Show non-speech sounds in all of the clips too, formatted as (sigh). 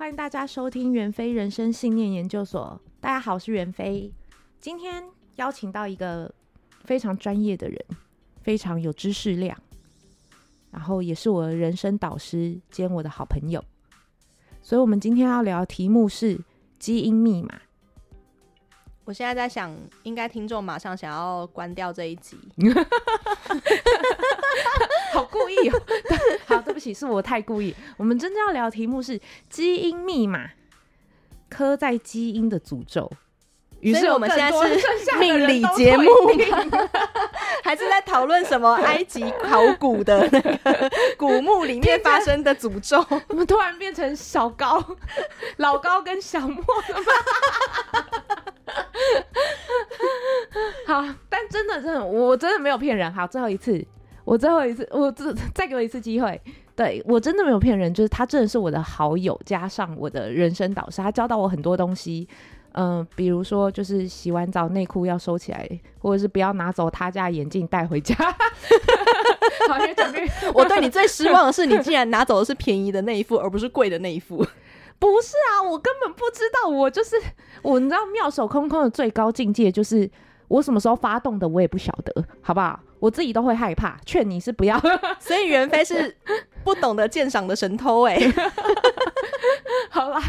欢迎大家收听袁飞人生信念研究所。大家好，我是袁飞。今天邀请到一个非常专业的人，非常有知识量，然后也是我的人生导师兼我的好朋友。所以，我们今天要聊的题目是基因密码。我现在在想，应该听众马上想要关掉这一集，(laughs) (laughs) 好故意哦。(laughs) 好，对不起，是我太故意。我们真正要聊的题目是基因密码，刻在基因的诅咒。于是我们现在是命理节目，(laughs) 还是在讨论什么埃及考古的那个古墓里面发生的诅咒？(laughs) 我们突然变成小高、(laughs) 老高跟小莫了吗？好，但真的，真的，我真的没有骗人。好，最后一次，我最后一次，我再再给我一次机会。对，我真的没有骗人，就是他真的是我的好友，加上我的人生导师，他教到我很多东西。嗯、呃，比如说，就是洗完澡内裤要收起来，或者是不要拿走他家眼镜带回家。(laughs) 好，越讲越，(laughs) 我对你最失望的是，你竟然拿走的是便宜的那一副，而不是贵的那一副。(laughs) 不是啊，我根本不知道，我就是我，你知道妙手空空的最高境界就是我什么时候发动的，我也不晓得，好不好？我自己都会害怕，劝你是不要。(laughs) 所以袁飞是 (laughs) 不懂得鉴赏的神偷哎、欸。(laughs) 好啦，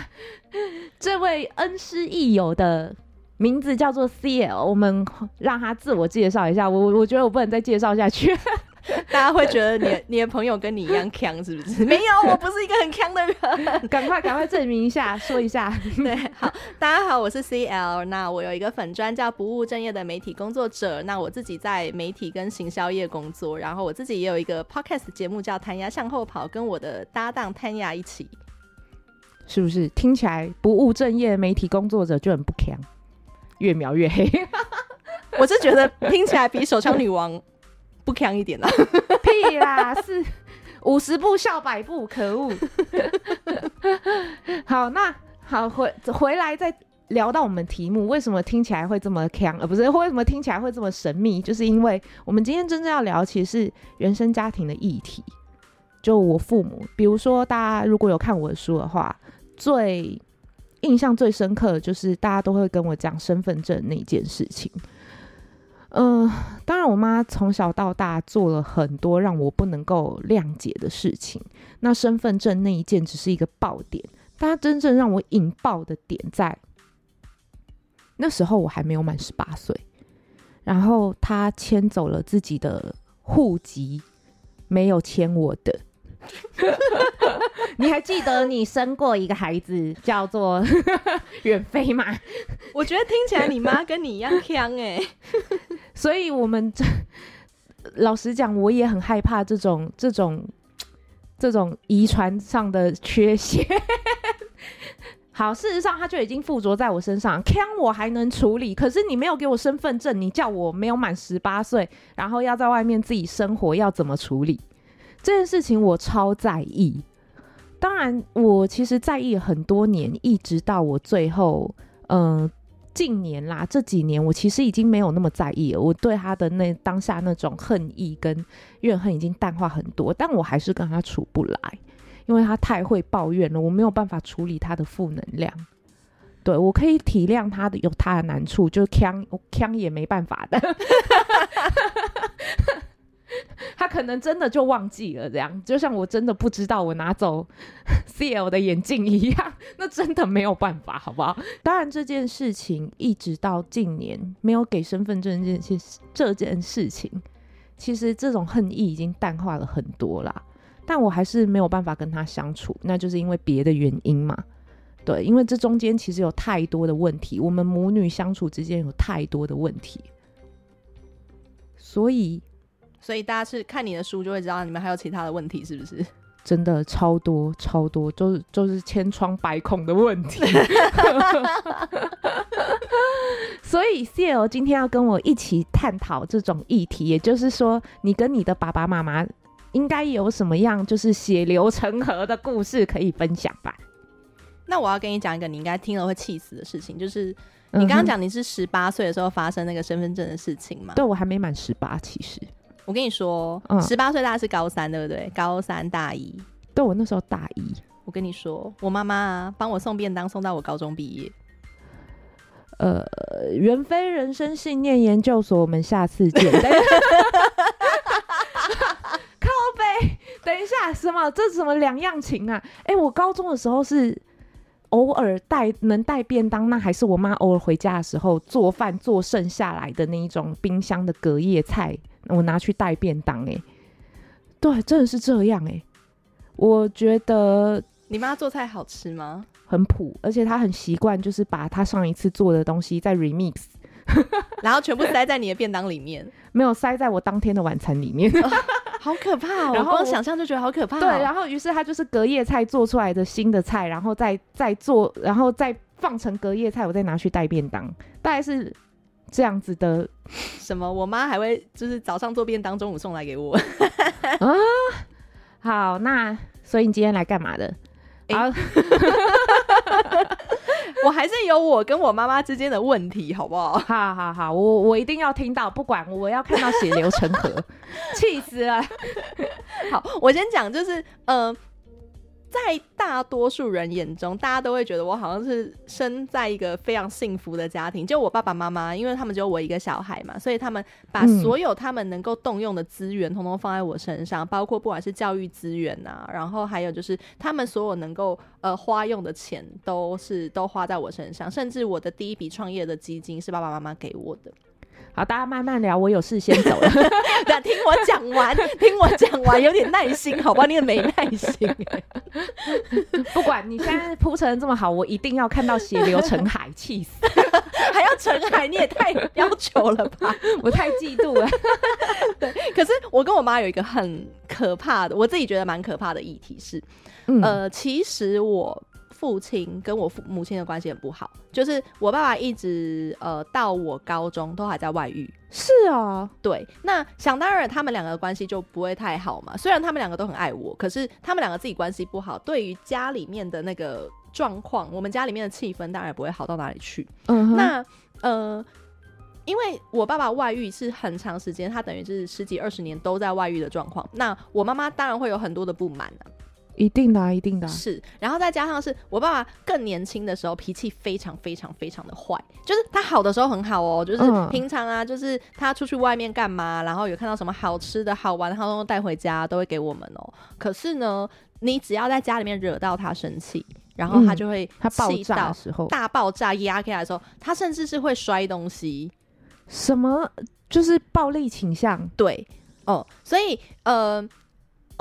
这位恩师益友的名字叫做 CL，我们让他自我介绍一下。我我觉得我不能再介绍下去。(laughs) 大家会觉得你你的朋友跟你一样强是不是？(laughs) 没有，我不是一个很强的人。(laughs) 赶快赶快证明一下，说一下。对，好，大家好，我是 CL。那我有一个粉专叫不务正业的媒体工作者。那我自己在媒体跟行销业工作，然后我自己也有一个 podcast 节目叫谭牙向后跑，跟我的搭档弹牙一起。是不是听起来不务正业的媒体工作者就很不强？越描越黑。我是觉得听起来比手枪女王。不强一点啦，屁啦，是五十步笑百步，可恶。(laughs) 好，那好回回来再聊到我们题目，为什么听起来会这么强？呃，不是，为什么听起来会这么神秘？就是因为我们今天真正要聊，其实是原生家庭的议题。就我父母，比如说大家如果有看我的书的话，最印象最深刻的就是大家都会跟我讲身份证那件事情。嗯、当然，我妈从小到大做了很多让我不能够谅解的事情。那身份证那一件只是一个爆点，但她真正让我引爆的点在那时候我还没有满十八岁，然后她迁走了自己的户籍，没有迁我的。(laughs) 你还记得你生过一个孩子叫做 (laughs) 远飞吗？我觉得听起来你妈跟你一样强哎、欸，所以我们这老实讲，我也很害怕这种这种这种遗传上的缺陷。(laughs) 好，事实上他就已经附着在我身上，强我还能处理，可是你没有给我身份证，你叫我没有满十八岁，然后要在外面自己生活，要怎么处理？这件事情我超在意，当然我其实在意很多年，一直到我最后，嗯、近年啦，这几年我其实已经没有那么在意了。我对他的那当下那种恨意跟怨恨已经淡化很多，但我还是跟他处不来，因为他太会抱怨了，我没有办法处理他的负能量。对，我可以体谅他的有他的难处，就是呛我呛也没办法的。(laughs) (laughs) 他可能真的就忘记了，这样就像我真的不知道我拿走 (laughs) CL 的眼镜一样，那真的没有办法，好不好？当然这件事情一直到近年没有给身份证这件这件事情，其实这种恨意已经淡化了很多啦。但我还是没有办法跟他相处，那就是因为别的原因嘛。对，因为这中间其实有太多的问题，我们母女相处之间有太多的问题，所以。所以大家是看你的书就会知道，你们还有其他的问题是不是？真的超多超多，就是就是千疮百孔的问题。(laughs) 所以 CL 今天要跟我一起探讨这种议题，也就是说，你跟你的爸爸妈妈应该有什么样就是血流成河的故事可以分享吧？那我要跟你讲一个你应该听了会气死的事情，就是你刚刚讲你是十八岁的时候发生那个身份证的事情嘛？对，我还没满十八，其实。我跟你说，十八岁大概是高三，对不对？高三大一，对，我那时候大一。我跟你说，我妈妈啊，帮我送便当送到我高中毕业。呃，袁飞人生信念研究所，我们下次见。(laughs) 靠北，等一下，什么？这是什么两样情啊？哎、欸，我高中的时候是偶尔带能带便当，那还是我妈偶尔回家的时候做饭做剩下来的那一种冰箱的隔夜菜，我拿去带便当、欸。哎，对，真的是这样、欸。哎，我觉得你妈做菜好吃吗？很普，而且她很习惯，就是把她上一次做的东西再 remix，(laughs) 然后全部塞在你的便当里面，(laughs) 没有塞在我当天的晚餐里面。哦 (laughs) 好可怕哦！然后我光想象就觉得好可怕哦。对，然后于是他就是隔夜菜做出来的新的菜，然后再再做，然后再放成隔夜菜，我再拿去带便当，大概是这样子的。什么？我妈还会就是早上做便当，中午送来给我。啊，好，那所以你今天来干嘛的？啊。(laughs) 我还是有我跟我妈妈之间的问题，好不好？好好好，我我一定要听到，不管我要看到血流成河，(laughs) 气死了。好，我先讲，就是呃。在大多数人眼中，大家都会觉得我好像是生在一个非常幸福的家庭。就我爸爸妈妈，因为他们只有我一个小孩嘛，所以他们把所有他们能够动用的资源，统统放在我身上，包括不管是教育资源啊，然后还有就是他们所有能够呃花用的钱，都是都花在我身上。甚至我的第一笔创业的基金是爸爸妈妈给我的。好，大家慢慢聊，我有事先走了。(laughs) 等听我讲完，听我讲完，有点耐心，好吧？你也没耐心。(laughs) 不管你现在铺陈这么好，我一定要看到血流成海，气死！(laughs) 还要成海，你也太要求了吧？我太嫉妒了。对，可是我跟我妈有一个很可怕的，我自己觉得蛮可怕的议题是，嗯、呃，其实我。父亲跟我父母亲的关系很不好，就是我爸爸一直呃到我高中都还在外遇。是啊，对，那想当然他们两个的关系就不会太好嘛。虽然他们两个都很爱我，可是他们两个自己关系不好，对于家里面的那个状况，我们家里面的气氛当然也不会好到哪里去。嗯，那呃，因为我爸爸外遇是很长时间，他等于是十几二十年都在外遇的状况。那我妈妈当然会有很多的不满啊。一定的、啊，一定的、啊、是，然后再加上是我爸爸更年轻的时候，脾气非常非常非常的坏。就是他好的时候很好哦，就是平常啊，就是他出去外面干嘛，然后有看到什么好吃的好玩，他都带回家，都会给我们哦。可是呢，你只要在家里面惹到他生气，然后他就会、嗯、他爆炸的时候，大爆炸压开来的时候，他甚至是会摔东西，什么就是暴力倾向。对，哦，所以呃。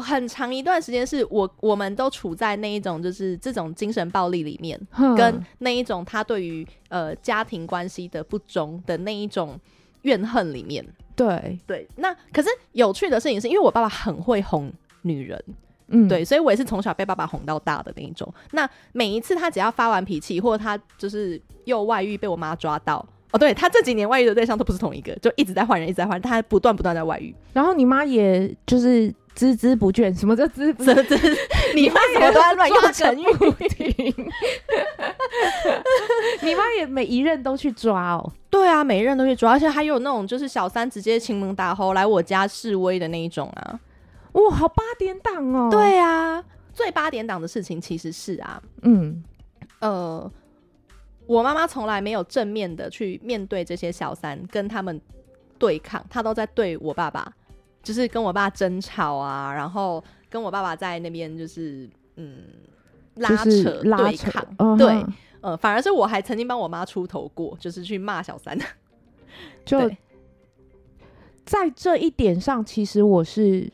很长一段时间是我我们都处在那一种就是这种精神暴力里面，跟那一种他对于呃家庭关系的不忠的那一种怨恨里面。对对，那可是有趣的事情是因为我爸爸很会哄女人，嗯，对，所以我也是从小被爸爸哄到大的那一种。那每一次他只要发完脾气，或者他就是又外遇被我妈抓到，哦，对，他这几年外遇的对象都不是同一个，就一直在换人，一直在换，他还不断不断在外遇。然后你妈也就是。孜孜不倦，什么叫孜孜？(laughs) 你妈怎么都在乱用成语？(laughs) 你妈也每一任都去抓哦。对啊，每一任都去抓，而且还有那种就是小三直接亲门大户来我家示威的那一种啊！哇，好八点档哦。对啊，最八点档的事情其实是啊，嗯，呃，我妈妈从来没有正面的去面对这些小三，跟他们对抗，她都在对我爸爸。就是跟我爸争吵啊，然后跟我爸爸在那边就是嗯拉扯对抗，嗯、对，呃，反而是我还曾经帮我妈出头过，就是去骂小三。(laughs) 就在这一点上，其实我是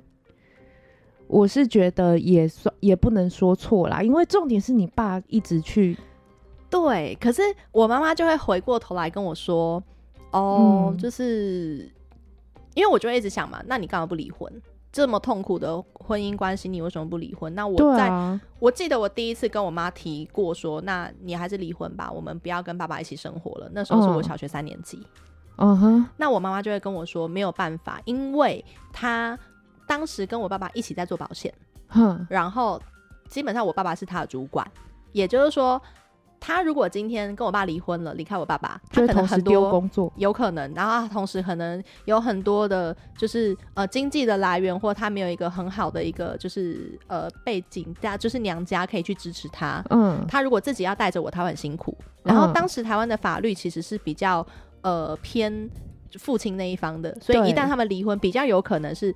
我是觉得也算也不能说错啦，因为重点是你爸一直去对，可是我妈妈就会回过头来跟我说，哦，嗯、就是。因为我就会一直想嘛，那你干嘛不离婚？这么痛苦的婚姻关系，你为什么不离婚？那我在，啊、我记得我第一次跟我妈提过说，那你还是离婚吧，我们不要跟爸爸一起生活了。那时候是我小学三年级，嗯哼。Uh-huh. 那我妈妈就会跟我说，没有办法，因为她当时跟我爸爸一起在做保险，哼，然后基本上我爸爸是他的主管，也就是说，他如果今天跟我爸离婚了，离开我爸爸，他可能很多工作有可能，然后他同时可能有很多的，就是呃经济的来源，或他没有一个很好的一个就是呃背景家，就是娘家可以去支持他。嗯，他如果自己要带着我，他会很辛苦。然后当时台湾的法律其实是比较呃偏父亲那一方的，所以一旦他们离婚，比较有可能是。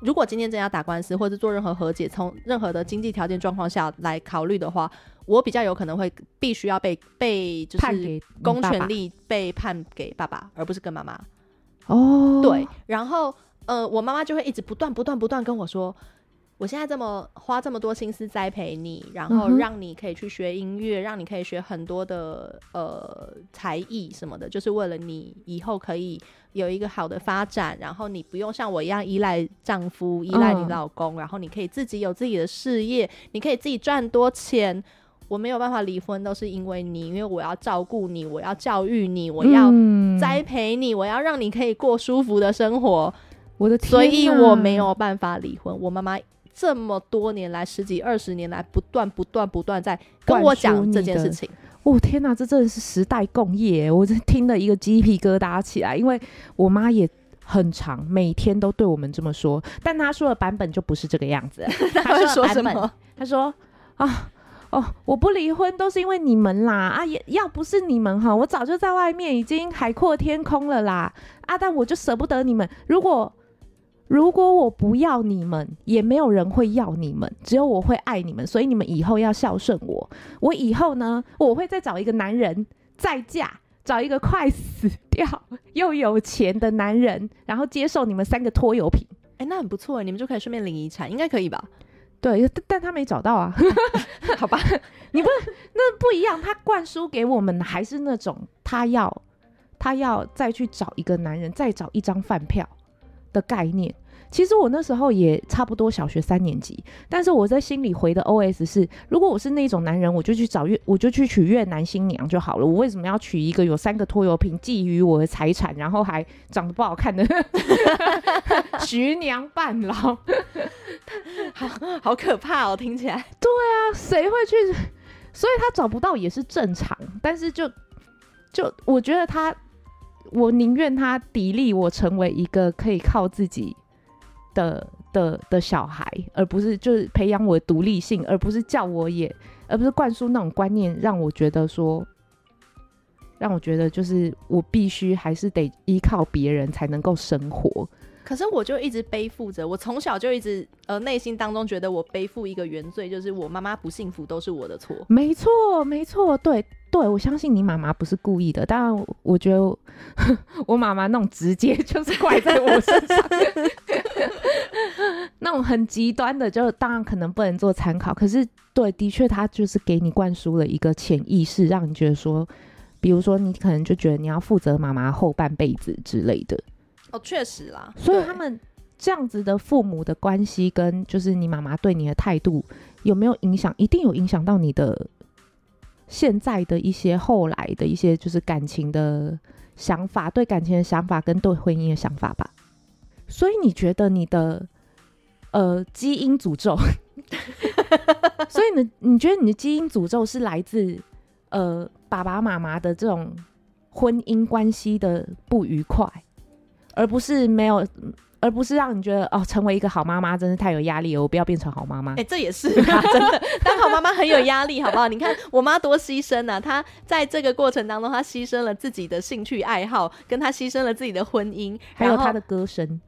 如果今天真要打官司或者做任何和解，从任何的经济条件状况下来考虑的话，我比较有可能会必须要被被就是公权力被判给爸爸，而不是跟妈妈。哦，对，然后呃，我妈妈就会一直不断不断不断跟我说。我现在这么花这么多心思栽培你，然后让你可以去学音乐，嗯、让你可以学很多的呃才艺什么的，就是为了你以后可以有一个好的发展，然后你不用像我一样依赖丈夫、依赖你老公，嗯、然后你可以自己有自己的事业，你可以自己赚多钱。我没有办法离婚，都是因为你，因为我要照顾你，我要教育你，我要栽培你，嗯、我要让你可以过舒服的生活。我的天啊，所以我没有办法离婚。我妈妈。这么多年来，十几二十年来，不断不断不断在跟我讲这件事情。哦天哪，这真的是时代共业！我真听了一个鸡皮疙瘩起来，因为我妈也很长，每天都对我们这么说。但她说的版本就不是这个样子。(laughs) 她说什么？她说啊哦，我不离婚都是因为你们啦啊！也要不是你们哈，我早就在外面已经海阔天空了啦啊！但我就舍不得你们。如果如果我不要你们，也没有人会要你们，只有我会爱你们，所以你们以后要孝顺我。我以后呢，我会再找一个男人再嫁，找一个快死掉又有钱的男人，然后接受你们三个拖油瓶。哎、欸，那很不错，你们就可以顺便领遗产，应该可以吧？对，但他没找到啊。(laughs) 好吧，(laughs) 你不那不一样，他灌输给我们还是那种他要他要再去找一个男人，再找一张饭票。的概念，其实我那时候也差不多小学三年级，但是我在心里回的 OS 是：如果我是那种男人，我就去找越，我就去娶越南新娘就好了。我为什么要娶一个有三个拖油瓶觊觎我的财产，然后还长得不好看的 (laughs) 徐娘半老？(laughs) 好好可怕哦，听起来。对啊，谁会去？所以他找不到也是正常，但是就就我觉得他。我宁愿他砥砺我成为一个可以靠自己的的的小孩，而不是就是培养我独立性，而不是叫我也，而不是灌输那种观念，让我觉得说，让我觉得就是我必须还是得依靠别人才能够生活。可是我就一直背负着，我从小就一直呃内心当中觉得我背负一个原罪，就是我妈妈不幸福都是我的错。没错，没错，对对，我相信你妈妈不是故意的，当然我觉得 (laughs) 我妈妈那种直接就是怪在我身上，(laughs) 那种很极端的就当然可能不能做参考。可是对，的确她就是给你灌输了一个潜意识，让你觉得说，比如说你可能就觉得你要负责妈妈后半辈子之类的。哦，确实啦，所以他们这样子的父母的关系，跟就是你妈妈对你的态度有没有影响？一定有影响到你的现在的一些后来的一些就是感情的想法，对感情的想法跟对婚姻的想法吧。所以你觉得你的呃基因诅咒？(laughs) 所以呢，你觉得你的基因诅咒是来自呃爸爸妈妈的这种婚姻关系的不愉快？而不是没有，而不是让你觉得哦，成为一个好妈妈真是太有压力了，我不要变成好妈妈。哎、欸，这也是 (laughs) 啊，真的，当好妈妈很有压力，好不好？你看我妈多牺牲啊，她在这个过程当中，她牺牲了自己的兴趣爱好，跟她牺牲了自己的婚姻，还有她的歌声。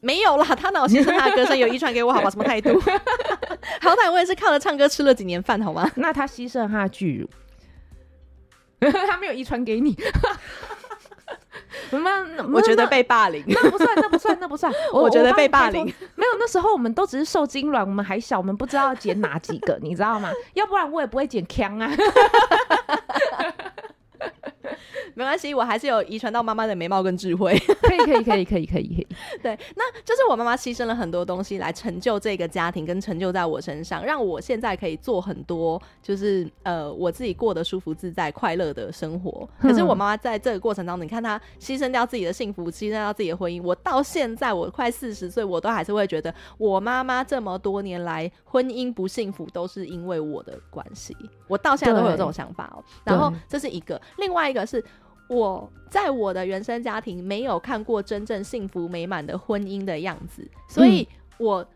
没有啦，她哪有牺牲她的歌声？有遗传给我，好吧？什么态度？(laughs) 好歹我也是靠着唱歌吃了几年饭，好吗？那她牺牲了她的巨乳，(laughs) 她没有遗传给你。我觉得被霸凌，那不算，那不算，那不算。(laughs) 我，觉得被霸凌没有。那时候我们都只是受精卵，我们还小，我们不知道要捡哪几个，你知道吗？要不然我也不会捡枪啊。(laughs) 没关系，我还是有遗传到妈妈的美貌跟智慧。可以，可以，可以，可以，可以，可以。(laughs) 对，那就是我妈妈牺牲了很多东西来成就这个家庭，跟成就在我身上，让我现在可以做很多，就是呃，我自己过得舒服自在、快乐的生活。可是我妈妈在这个过程当中，你看她牺牲掉自己的幸福，牺牲掉自己的婚姻。我到现在我快四十岁，我都还是会觉得，我妈妈这么多年来婚姻不幸福，都是因为我的关系。我到现在都会有这种想法哦。然后这是一个，另外一个是。我在我的原生家庭没有看过真正幸福美满的婚姻的样子，所以我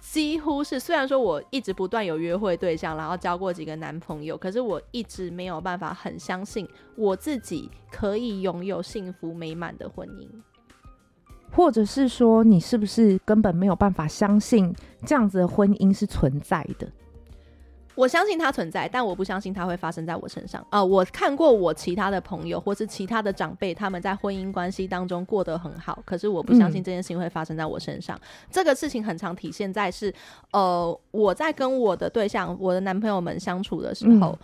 几乎是虽然说我一直不断有约会对象，然后交过几个男朋友，可是我一直没有办法很相信我自己可以拥有幸福美满的婚姻，或者是说你是不是根本没有办法相信这样子的婚姻是存在的？我相信它存在，但我不相信它会发生在我身上。呃，我看过我其他的朋友或是其他的长辈，他们在婚姻关系当中过得很好，可是我不相信这件事情会发生在我身上。嗯、这个事情很常体现在是，呃，我在跟我的对象、我的男朋友们相处的时候，嗯、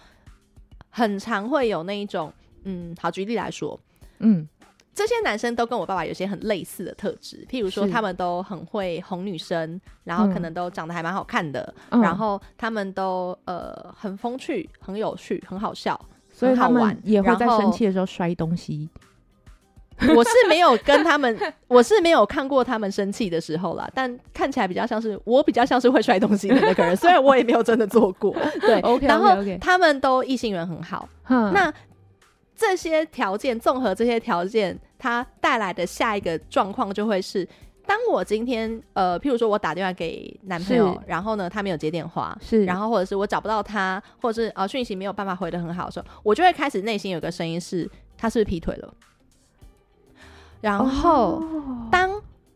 很常会有那一种，嗯，好，举例来说，嗯。这些男生都跟我爸爸有些很类似的特质，譬如说他们都很会哄女生，然后可能都长得还蛮好看的，嗯、然后他们都呃很风趣、很有趣、很好笑，所以他们也会在生气的时候摔东西。(laughs) 我是没有跟他们，我是没有看过他们生气的时候啦，但看起来比较像是我比较像是会摔东西的那个人，(laughs) 虽然我也没有真的做过。对，okay, okay, okay. 然后他们都异性缘很好，嗯、那。这些条件综合，这些条件它带来的下一个状况就会是，当我今天呃，譬如说我打电话给男朋友，然后呢他没有接电话，是，然后或者是我找不到他，或者是呃讯息没有办法回得很好的时候，我就会开始内心有个声音是，他是不是劈腿了？然后当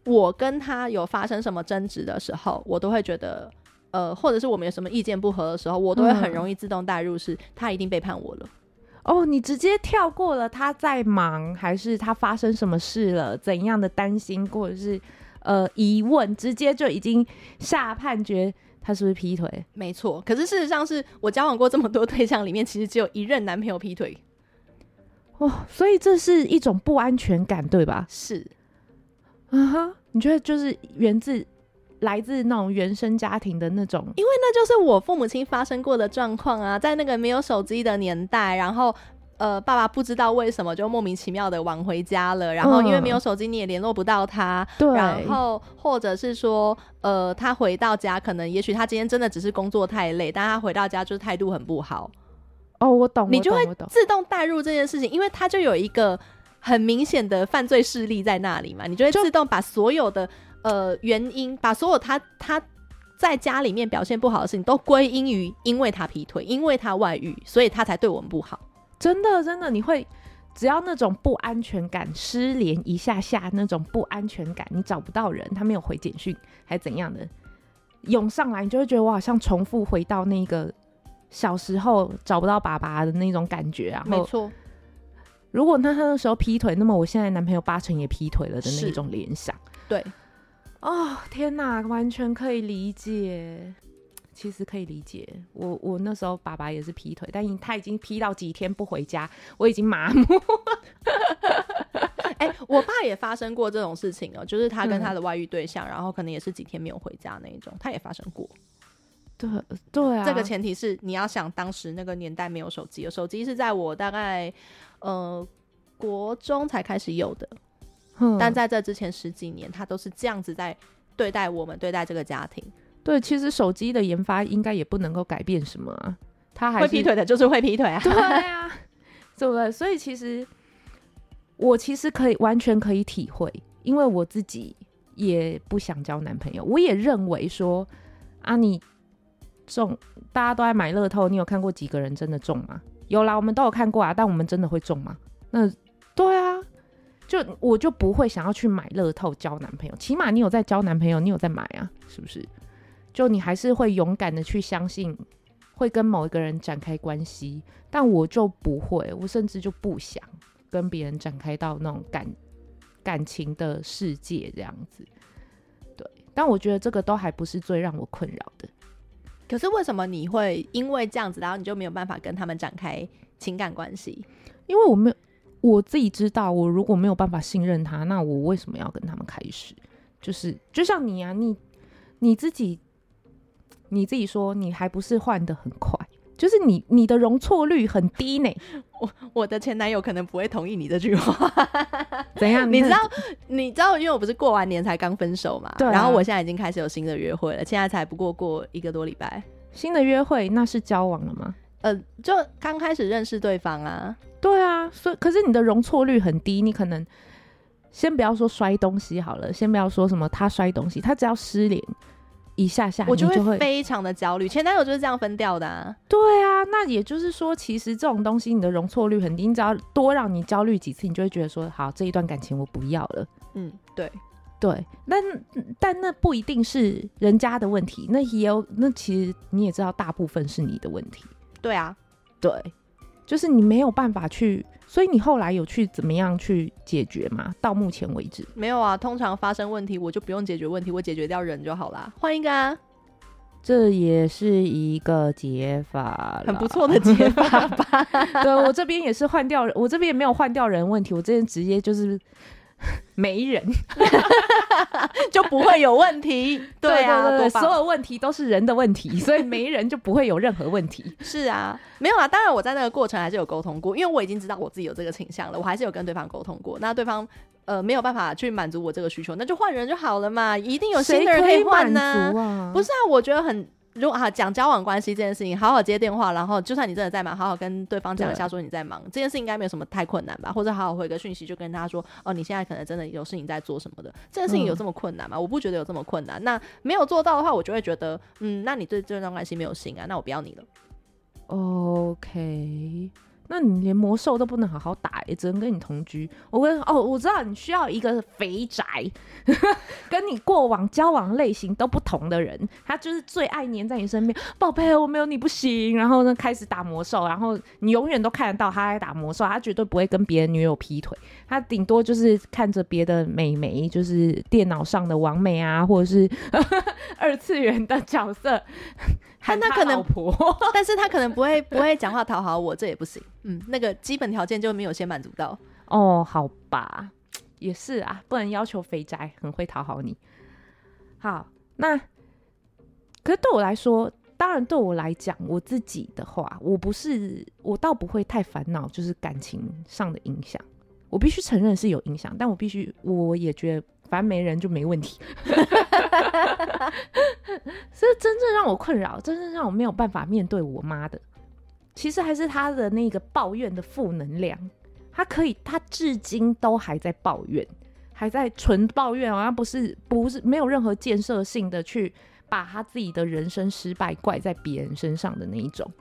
我跟他有发生什么争执的时候，我都会觉得呃，或者是我们有什么意见不合的时候，我都会很容易自动带入是，他一定背叛我了。哦，你直接跳过了他在忙，还是他发生什么事了？怎样的担心，或者是呃疑问，直接就已经下判决他是不是劈腿？没错，可是事实上是我交往过这么多对象里面，其实只有一任男朋友劈腿。哦，所以这是一种不安全感，对吧？是，啊哈，你觉得就是源自？来自那种原生家庭的那种，因为那就是我父母亲发生过的状况啊，在那个没有手机的年代，然后呃，爸爸不知道为什么就莫名其妙的晚回家了，然后因为没有手机你也联络不到他，对、嗯，然后或者是说呃，他回到家可能也许他今天真的只是工作太累，但他回到家就是态度很不好。哦，我懂，你就会自动带入这件事情，因为他就有一个很明显的犯罪事例在那里嘛，你就会自动把所有的。呃，原因把所有他他在家里面表现不好的事情都归因于因为他劈腿，因为他外遇，所以他才对我们不好。真的，真的，你会只要那种不安全感失联一下下，那种不安全感，你找不到人，他没有回简讯，还怎样的涌上来，你就会觉得我好像重复回到那个小时候找不到爸爸的那种感觉啊。没错，如果他那时候劈腿，那么我现在男朋友八成也劈腿了的那种联想，对。哦天哪，完全可以理解，其实可以理解。我我那时候爸爸也是劈腿，但他已经劈到几天不回家，我已经麻木。(laughs) 哎、欸，我爸也发生过这种事情哦，就是他跟他的外遇对象，嗯、然后可能也是几天没有回家那一种，他也发生过。对对啊，这个前提是你要想当时那个年代没有手机，手机是在我大概呃国中才开始有的。但在这之前十几年，他都是这样子在对待我们，对待这个家庭。对，其实手机的研发应该也不能够改变什么啊。他还会劈腿的，就是会劈腿啊。对啊，对不对？所以其实我其实可以完全可以体会，因为我自己也不想交男朋友。我也认为说啊，你中，大家都爱买乐透，你有看过几个人真的中吗？有啦，我们都有看过啊，但我们真的会中吗？那对啊。就我就不会想要去买乐透交男朋友，起码你有在交男朋友，你有在买啊，是不是？就你还是会勇敢的去相信会跟某一个人展开关系，但我就不会，我甚至就不想跟别人展开到那种感感情的世界这样子。对，但我觉得这个都还不是最让我困扰的。可是为什么你会因为这样子，然后你就没有办法跟他们展开情感关系？因为我没有。我自己知道，我如果没有办法信任他，那我为什么要跟他们开始？就是就像你啊，你你自己你自己说，你还不是换的很快，就是你你的容错率很低呢。我我的前男友可能不会同意你这句话。怎样？你知道你知道，因为我不是过完年才刚分手嘛，对啊，然后我现在已经开始有新的约会了，现在才不过过一个多礼拜。新的约会那是交往了吗？呃，就刚开始认识对方啊。对啊，所以可是你的容错率很低，你可能先不要说摔东西好了，先不要说什么他摔东西，他只要失联一下下，我就会，非常的焦虑。前男友就是这样分掉的啊。对啊，那也就是说，其实这种东西你的容错率很低，你只要多让你焦虑几次，你就会觉得说，好，这一段感情我不要了。嗯，对对，但但那不一定是人家的问题，那也有，那其实你也知道，大部分是你的问题。对啊，对。就是你没有办法去，所以你后来有去怎么样去解决吗？到目前为止没有啊。通常发生问题，我就不用解决问题，我解决掉人就好啦。换一个啊，这也是一个解法，很不错的解法吧？(laughs) 对，我这边也是换掉人，我这边也没有换掉人问题，我这边直接就是。(laughs) 没人 (laughs) 就不会有问题，(laughs) 对啊，对对对，所有问题都是人的问题，所以没人就不会有任何问题。是啊，没有啊，当然我在那个过程还是有沟通过，因为我已经知道我自己有这个倾向了，我还是有跟对方沟通过。那对方呃没有办法去满足我这个需求，那就换人就好了嘛，一定有新的人可以换呢、啊。不是啊，我觉得很。如果啊讲交往关系这件事情，好好接电话，然后就算你真的在忙，好好跟对方讲一下说你在忙，这件事应该没有什么太困难吧？或者好好回个讯息，就跟他说哦，你现在可能真的有事情在做什么的，这件事情有这么困难吗？嗯、我不觉得有这么困难。那没有做到的话，我就会觉得，嗯，那你对这段关系没有心啊，那我不要你了。OK。那你连魔兽都不能好好打，也只能跟你同居。我跟哦，我知道你需要一个肥宅，(laughs) 跟你过往交往类型都不同的人，他就是最爱黏在你身边。宝贝，我没有你不行。然后呢，开始打魔兽，然后你永远都看得到他在打魔兽，他绝对不会跟别的女友劈腿，他顶多就是看着别的美眉，就是电脑上的完美啊，或者是 (laughs) 二次元的角色。但 (laughs) 他可能，但是他可能不会不会讲话讨好我，这也不行。嗯，那个基本条件就没有先满足到。哦，好吧，(tsk) 也是啊，不能要求肥宅很会讨好你。好，那可是对我来说，当然对我来讲，我自己的话，我不是，我倒不会太烦恼，就是感情上的影响。我必须承认是有影响，但我必须，我也觉得。反正没人就没问题，(laughs) 所以真正让我困扰，真正让我没有办法面对我妈的，其实还是他的那个抱怨的负能量。他可以，他至今都还在抱怨，还在纯抱怨，好像不是不是没有任何建设性的去把他自己的人生失败怪在别人身上的那一种。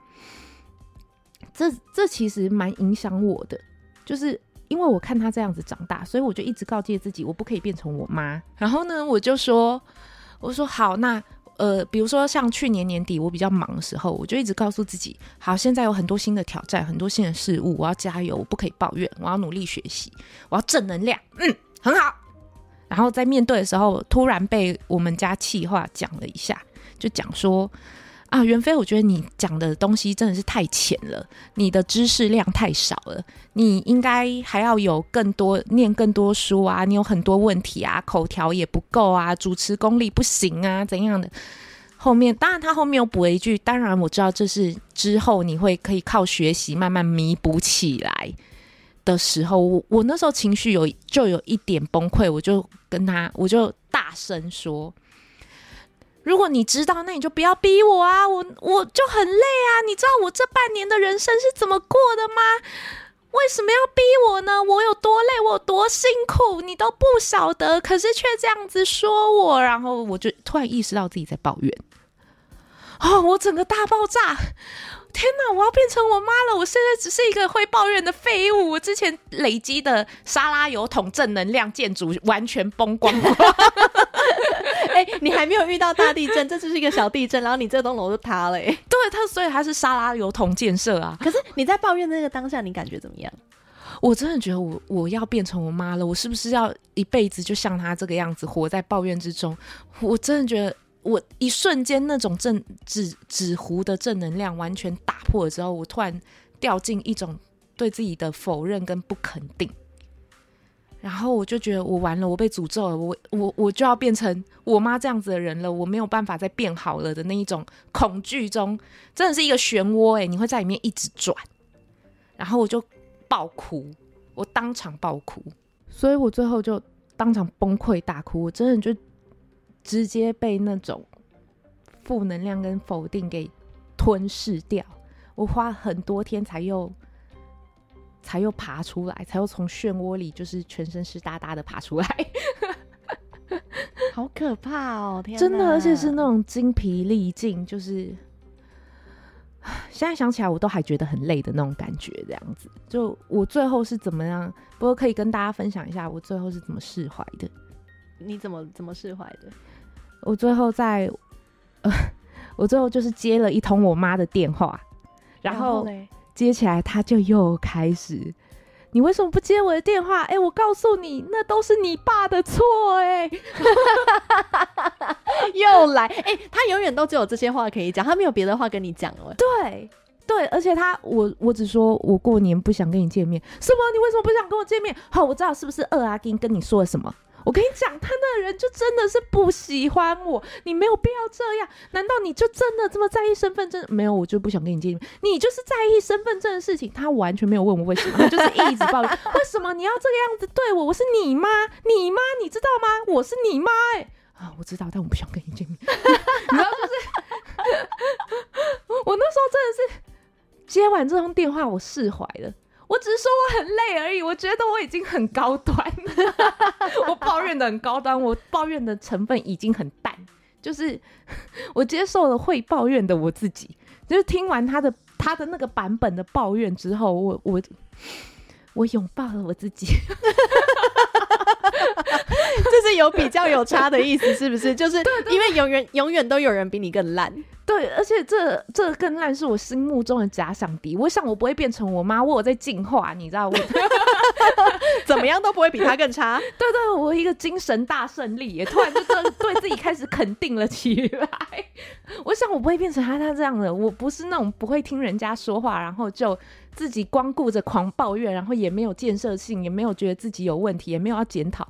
这这其实蛮影响我的，就是。因为我看他这样子长大，所以我就一直告诫自己，我不可以变成我妈。然后呢，我就说，我说好，那呃，比如说像去年年底我比较忙的时候，我就一直告诉自己，好，现在有很多新的挑战，很多新的事物，我要加油，我不可以抱怨，我要努力学习，我要正能量，嗯，很好。然后在面对的时候，突然被我们家气话讲了一下，就讲说。啊，袁飞，我觉得你讲的东西真的是太浅了，你的知识量太少了，你应该还要有更多念更多书啊，你有很多问题啊，口条也不够啊，主持功力不行啊，怎样的？后面当然他后面又补了一句，当然我知道这是之后你会可以靠学习慢慢弥补起来的时候，我我那时候情绪有就有一点崩溃，我就跟他我就大声说。如果你知道，那你就不要逼我啊！我我就很累啊！你知道我这半年的人生是怎么过的吗？为什么要逼我呢？我有多累，我有多辛苦，你都不晓得，可是却这样子说我，然后我就突然意识到自己在抱怨。哦，我整个大爆炸！天哪，我要变成我妈了！我现在只是一个会抱怨的废物。我之前累积的沙拉油桶正能量建筑完全崩光光。(laughs) 你还没有遇到大地震，这就是一个小地震，然后你这栋楼就塌了。哎，(laughs) 对，它所以它是沙拉油桶建设啊。可是你在抱怨那个当下，你感觉怎么样？我真的觉得我我要变成我妈了。我是不是要一辈子就像她这个样子活在抱怨之中？我真的觉得。我一瞬间那种正纸纸糊的正能量完全打破了之后，我突然掉进一种对自己的否认跟不肯定。然后我就觉得我完了，我被诅咒了，我我我就要变成我妈这样子的人了，我没有办法再变好了的那一种恐惧中，真的是一个漩涡哎，你会在里面一直转，然后我就爆哭，我当场爆哭，所以我最后就当场崩溃大哭，我真的就直接被那种负能量跟否定给吞噬掉，我花很多天才又。才又爬出来，才又从漩涡里就是全身湿哒哒的爬出来，(laughs) 好可怕哦！天，真的，而且是那种精疲力尽，就是现在想起来我都还觉得很累的那种感觉。这样子，就我最后是怎么样？不过可以跟大家分享一下我最后是怎么释怀的。你怎么怎么释怀的？我最后在，呃，(laughs) 我最后就是接了一通我妈的电话，然后。然后接起来，他就又开始。你为什么不接我的电话？哎、欸，我告诉你，那都是你爸的错。哎，(laughs) (laughs) 又来。哎、欸，他永远都只有这些话可以讲，他没有别的话跟你讲了。对对，而且他，我我只说我过年不想跟你见面。什么？你为什么不想跟我见面？好，我知道是不是二阿金跟你说了什么？我跟你讲，他那个人就真的是不喜欢我，你没有必要这样。难道你就真的这么在意身份证？没有，我就不想跟你见面。你就是在意身份证的事情。他完全没有问我为什么，他就是一直抱怨 (laughs) 为什么你要这个样子对我？我是你妈，你妈，你知道吗？我是你妈、欸，哎啊，我知道，但我不想跟你见面。你知道就是，(laughs) 我那时候真的是接完这通电话，我释怀了。我只是说我很累而已，我觉得我已经很高端了，(laughs) 我抱怨的很高端，我抱怨的成分已经很淡，就是 (laughs) 我接受了会抱怨的我自己，就是听完他的他的那个版本的抱怨之后，我我我拥抱了我自己。(laughs) (laughs) 这是有比较有差的意思，是不是？(laughs) 就是因为永远永远都有人比你更烂，对，而且这这更烂是我心目中的假想敌。我想我不会变成我妈，我有在进化，你知道我 (laughs) 怎么样都不会比她更差。对对，我一个精神大胜利，也突然就对对自己开始肯定了起来。我想我不会变成他他这样的，我不是那种不会听人家说话，然后就自己光顾着狂抱怨，然后也没有建设性，也没有觉得自己有问题，也没有要检讨。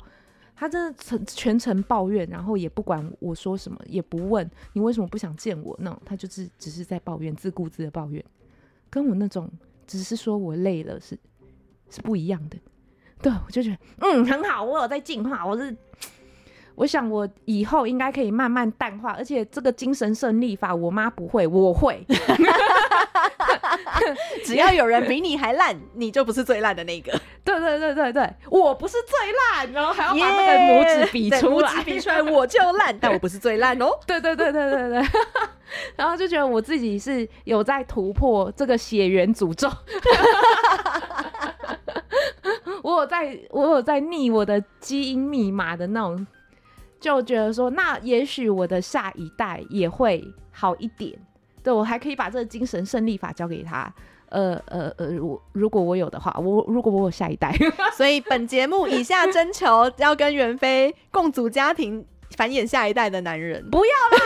他真的全全程抱怨，然后也不管我说什么，也不问你为什么不想见我。那种他就是只是在抱怨，自顾自的抱怨，跟我那种只是说我累了是是不一样的。对，我就觉得嗯很好，我有在进化，我是。我想我以后应该可以慢慢淡化，而且这个精神胜利法，我妈不会，我会。(laughs) 只要有人比你还烂，你就不是最烂的那个。(laughs) 对对对对对，我不是最烂，然后还要把那个拇指比出来，拇指比出来我就烂，但我不是最烂哦。对对对对对对，(laughs) 然后就觉得我自己是有在突破这个血缘诅咒。我有在，我有在逆我的基因密码的那种。就觉得说，那也许我的下一代也会好一点。对，我还可以把这个精神胜利法交给他。呃呃呃，如如果我有的话，我如果我有下一代，(laughs) 所以本节目以下征求要跟袁飞共组家庭、繁衍下一代的男人，不要啦，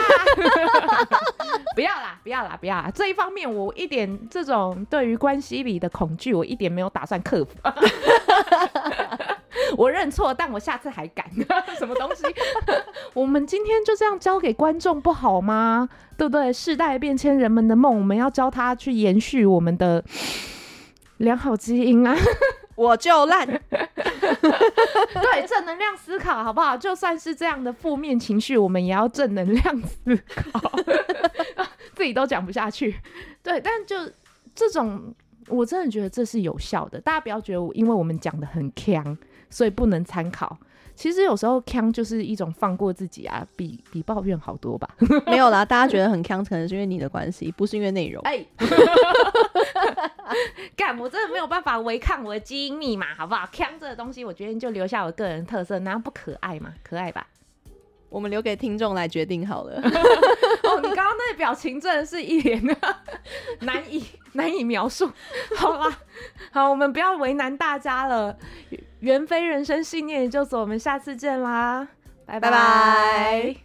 (laughs) 不要啦，不要啦，不要啦。这一方面，我一点这种对于关系里的恐惧，我一点没有打算克服。(laughs) (laughs) 我认错，但我下次还敢。(laughs) 什么东西？(laughs) 我们今天就这样交给观众不好吗？对不对？世代变迁，人们的梦，我们要教他去延续我们的良好基因啊！我就烂。对，正能量思考，好不好？就算是这样的负面情绪，我们也要正能量思考。自己都讲不下去。对，但就这种，我真的觉得这是有效的。大家不要觉得，因为我们讲的很锵。所以不能参考。其实有时候腔就是一种放过自己啊，比比抱怨好多吧？(laughs) 没有啦，大家觉得很腔，可能是因为你的关系，不是因为内容。哎，(laughs) 干，我真的没有办法违抗我的基因密码，好不好？腔这个东西，我决定就留下我个人特色，难道不可爱吗？可爱吧？我们留给听众来决定好了。(laughs) 哦，你刚刚那个表情真的是一脸的难以 (laughs) 难以描述。好吧，好，我们不要为难大家了。袁飞人生信念研究所，我们下次见啦，拜拜。拜拜。